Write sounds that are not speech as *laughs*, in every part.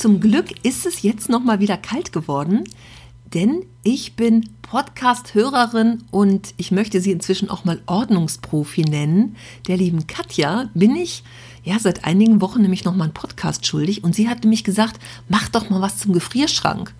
zum Glück ist es jetzt noch mal wieder kalt geworden, denn ich bin Podcast-Hörerin und ich möchte sie inzwischen auch mal Ordnungsprofi nennen. Der lieben Katja bin ich ja seit einigen Wochen nämlich noch mal einen Podcast schuldig und sie hat nämlich gesagt, mach doch mal was zum Gefrierschrank.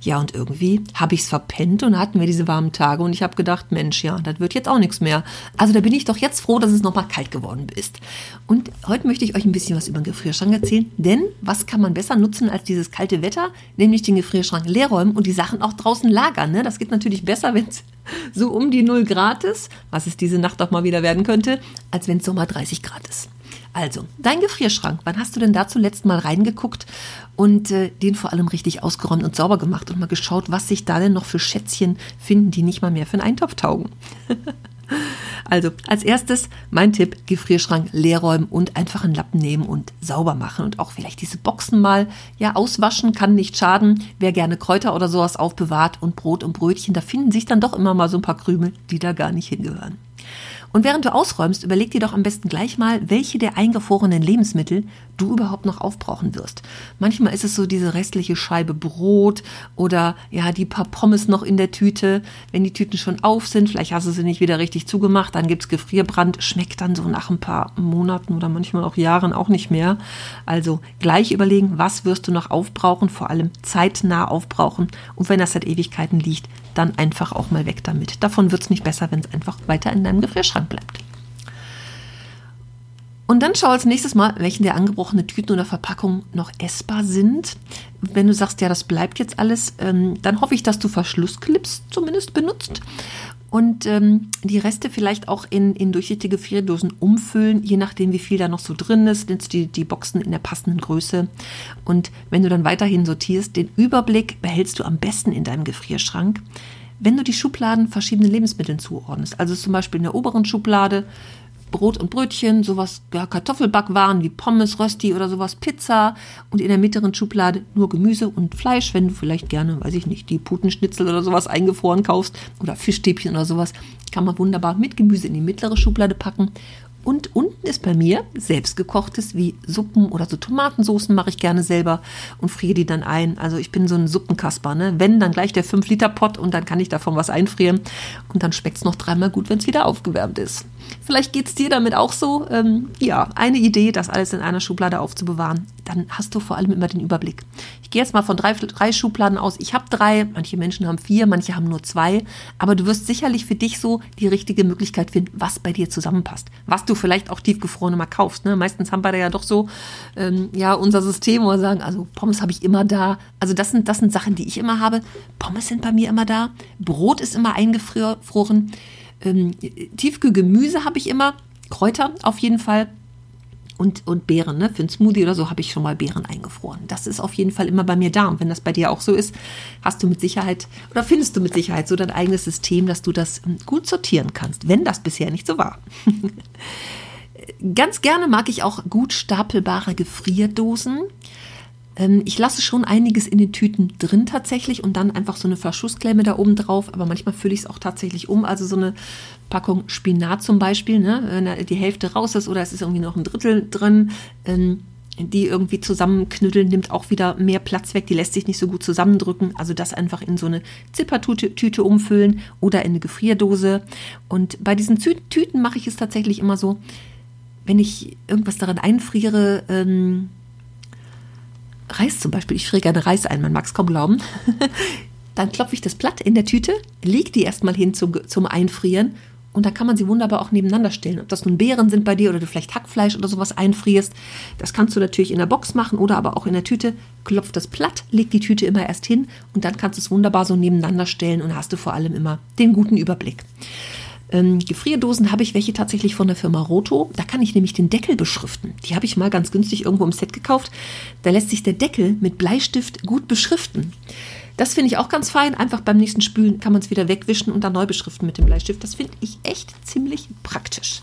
Ja, und irgendwie habe ich es verpennt und hatten wir diese warmen Tage und ich habe gedacht, Mensch, ja, das wird jetzt auch nichts mehr. Also da bin ich doch jetzt froh, dass es nochmal kalt geworden ist. Und heute möchte ich euch ein bisschen was über den Gefrierschrank erzählen, denn was kann man besser nutzen als dieses kalte Wetter, nämlich den Gefrierschrank leer räumen und die Sachen auch draußen lagern. Ne? Das geht natürlich besser, wenn es so um die 0 Grad ist, was es diese Nacht auch mal wieder werden könnte, als wenn es Sommer 30 Grad ist. Also, dein Gefrierschrank, wann hast du denn da zuletzt mal reingeguckt und äh, den vor allem richtig ausgeräumt und sauber gemacht und mal geschaut, was sich da denn noch für Schätzchen finden, die nicht mal mehr für einen Eintopf taugen? *laughs* also, als erstes mein Tipp, Gefrierschrank leer räumen und einfach einen Lappen nehmen und sauber machen und auch vielleicht diese Boxen mal ja auswaschen, kann nicht schaden. Wer gerne Kräuter oder sowas aufbewahrt und Brot und Brötchen, da finden sich dann doch immer mal so ein paar Krümel, die da gar nicht hingehören. Und während du ausräumst, überleg dir doch am besten gleich mal, welche der eingefrorenen Lebensmittel du überhaupt noch aufbrauchen wirst. Manchmal ist es so diese restliche Scheibe Brot oder ja, die paar Pommes noch in der Tüte. Wenn die Tüten schon auf sind, vielleicht hast du sie nicht wieder richtig zugemacht, dann gibt's Gefrierbrand, schmeckt dann so nach ein paar Monaten oder manchmal auch Jahren auch nicht mehr. Also gleich überlegen, was wirst du noch aufbrauchen, vor allem zeitnah aufbrauchen. Und wenn das seit Ewigkeiten liegt, dann einfach auch mal weg damit. Davon wird es nicht besser, wenn es einfach weiter in deinem Gefrierschrank bleibt. Und dann schau als nächstes mal, welchen der angebrochenen Tüten oder Verpackungen noch essbar sind. Wenn du sagst, ja, das bleibt jetzt alles, ähm, dann hoffe ich, dass du Verschlussclips zumindest benutzt und ähm, die Reste vielleicht auch in, in durchsichtige Gefrierdosen umfüllen, je nachdem, wie viel da noch so drin ist. Nimmst die, die Boxen in der passenden Größe. Und wenn du dann weiterhin sortierst, den Überblick behältst du am besten in deinem Gefrierschrank, wenn du die Schubladen verschiedenen Lebensmitteln zuordnest. Also zum Beispiel in der oberen Schublade Brot und Brötchen, sowas, ja, Kartoffelbackwaren wie Pommes, Rösti oder sowas, Pizza und in der mittleren Schublade nur Gemüse und Fleisch, wenn du vielleicht gerne, weiß ich nicht, die Putenschnitzel oder sowas eingefroren kaufst oder Fischstäbchen oder sowas, kann man wunderbar mit Gemüse in die mittlere Schublade packen und unten ist bei mir selbstgekochtes wie Suppen oder so Tomatensoßen mache ich gerne selber und friere die dann ein. Also ich bin so ein Suppenkasper. Ne? Wenn, dann gleich der 5-Liter-Pot und dann kann ich davon was einfrieren. Und dann schmeckt es noch dreimal gut, wenn es wieder aufgewärmt ist. Vielleicht geht es dir damit auch so. Ähm, ja, eine Idee, das alles in einer Schublade aufzubewahren. Dann hast du vor allem immer den Überblick. Ich gehe jetzt mal von drei, drei Schubladen aus. Ich habe drei, manche Menschen haben vier, manche haben nur zwei. Aber du wirst sicherlich für dich so die richtige Möglichkeit finden, was bei dir zusammenpasst. Was du vielleicht auch tiefgefrorene mal kaufst. Ne? Meistens haben wir da ja doch so ähm, ja unser System, wo wir sagen, also Pommes habe ich immer da. Also das sind, das sind Sachen, die ich immer habe. Pommes sind bei mir immer da. Brot ist immer eingefroren. Ähm, Tiefkühlgemüse habe ich immer. Kräuter auf jeden Fall. Und, und Beeren, ne? Für ein Smoothie oder so habe ich schon mal Beeren eingefroren. Das ist auf jeden Fall immer bei mir da. Und wenn das bei dir auch so ist, hast du mit Sicherheit oder findest du mit Sicherheit so dein eigenes System, dass du das ähm, gut sortieren kannst, wenn das bisher nicht so war. *laughs* Ganz gerne mag ich auch gut stapelbare Gefrierdosen. Ähm, ich lasse schon einiges in den Tüten drin tatsächlich und dann einfach so eine Verschussklemme da oben drauf. Aber manchmal fülle ich es auch tatsächlich um. Also so eine Packung Spinat zum Beispiel, ne? wenn die Hälfte raus ist oder es ist irgendwie noch ein Drittel drin. Ähm, die irgendwie zusammenknütteln, nimmt auch wieder mehr Platz weg. Die lässt sich nicht so gut zusammendrücken. Also das einfach in so eine Zippertüte umfüllen oder in eine Gefrierdose. Und bei diesen Tüten mache ich es tatsächlich immer so, wenn ich irgendwas darin einfriere, ähm, Reis zum Beispiel, ich friere gerne Reis ein, man mag es kaum glauben, *laughs* dann klopfe ich das Blatt in der Tüte, lege die erstmal hin zum, zum Einfrieren und da kann man sie wunderbar auch nebeneinander stellen. Ob das nun Beeren sind bei dir oder du vielleicht Hackfleisch oder sowas einfrierst, das kannst du natürlich in der Box machen oder aber auch in der Tüte. Klopf das Blatt, leg die Tüte immer erst hin und dann kannst du es wunderbar so nebeneinander stellen und hast du vor allem immer den guten Überblick. Ähm, Gefrierdosen habe ich welche tatsächlich von der Firma Roto. Da kann ich nämlich den Deckel beschriften. Die habe ich mal ganz günstig irgendwo im Set gekauft. Da lässt sich der Deckel mit Bleistift gut beschriften. Das finde ich auch ganz fein. Einfach beim nächsten Spülen kann man es wieder wegwischen und dann neu beschriften mit dem Bleistift. Das finde ich echt ziemlich praktisch.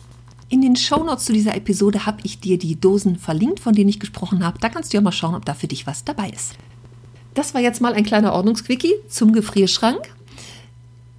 In den Shownotes zu dieser Episode habe ich dir die Dosen verlinkt, von denen ich gesprochen habe. Da kannst du ja mal schauen, ob da für dich was dabei ist. Das war jetzt mal ein kleiner Ordnungsquickie zum Gefrierschrank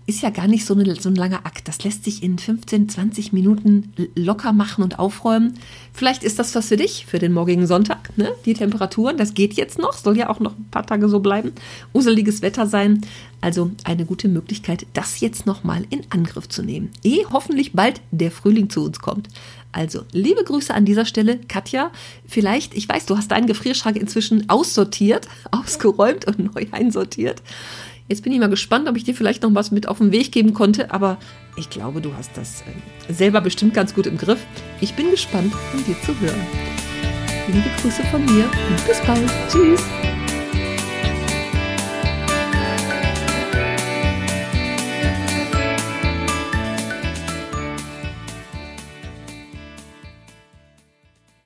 ist ja gar nicht so, eine, so ein langer Akt. Das lässt sich in 15, 20 Minuten locker machen und aufräumen. Vielleicht ist das was für dich, für den morgigen Sonntag. Ne? Die Temperaturen, das geht jetzt noch, soll ja auch noch ein paar Tage so bleiben. Useliges Wetter sein. Also eine gute Möglichkeit, das jetzt nochmal in Angriff zu nehmen. Ehe hoffentlich bald der Frühling zu uns kommt. Also, liebe Grüße an dieser Stelle, Katja. Vielleicht, ich weiß, du hast deinen Gefrierschrank inzwischen aussortiert, *laughs* ausgeräumt und neu einsortiert. Jetzt bin ich mal gespannt, ob ich dir vielleicht noch was mit auf den Weg geben konnte, aber ich glaube, du hast das äh, selber bestimmt ganz gut im Griff. Ich bin gespannt, von dir zu hören. Liebe Grüße von mir und bis bald. Tschüss.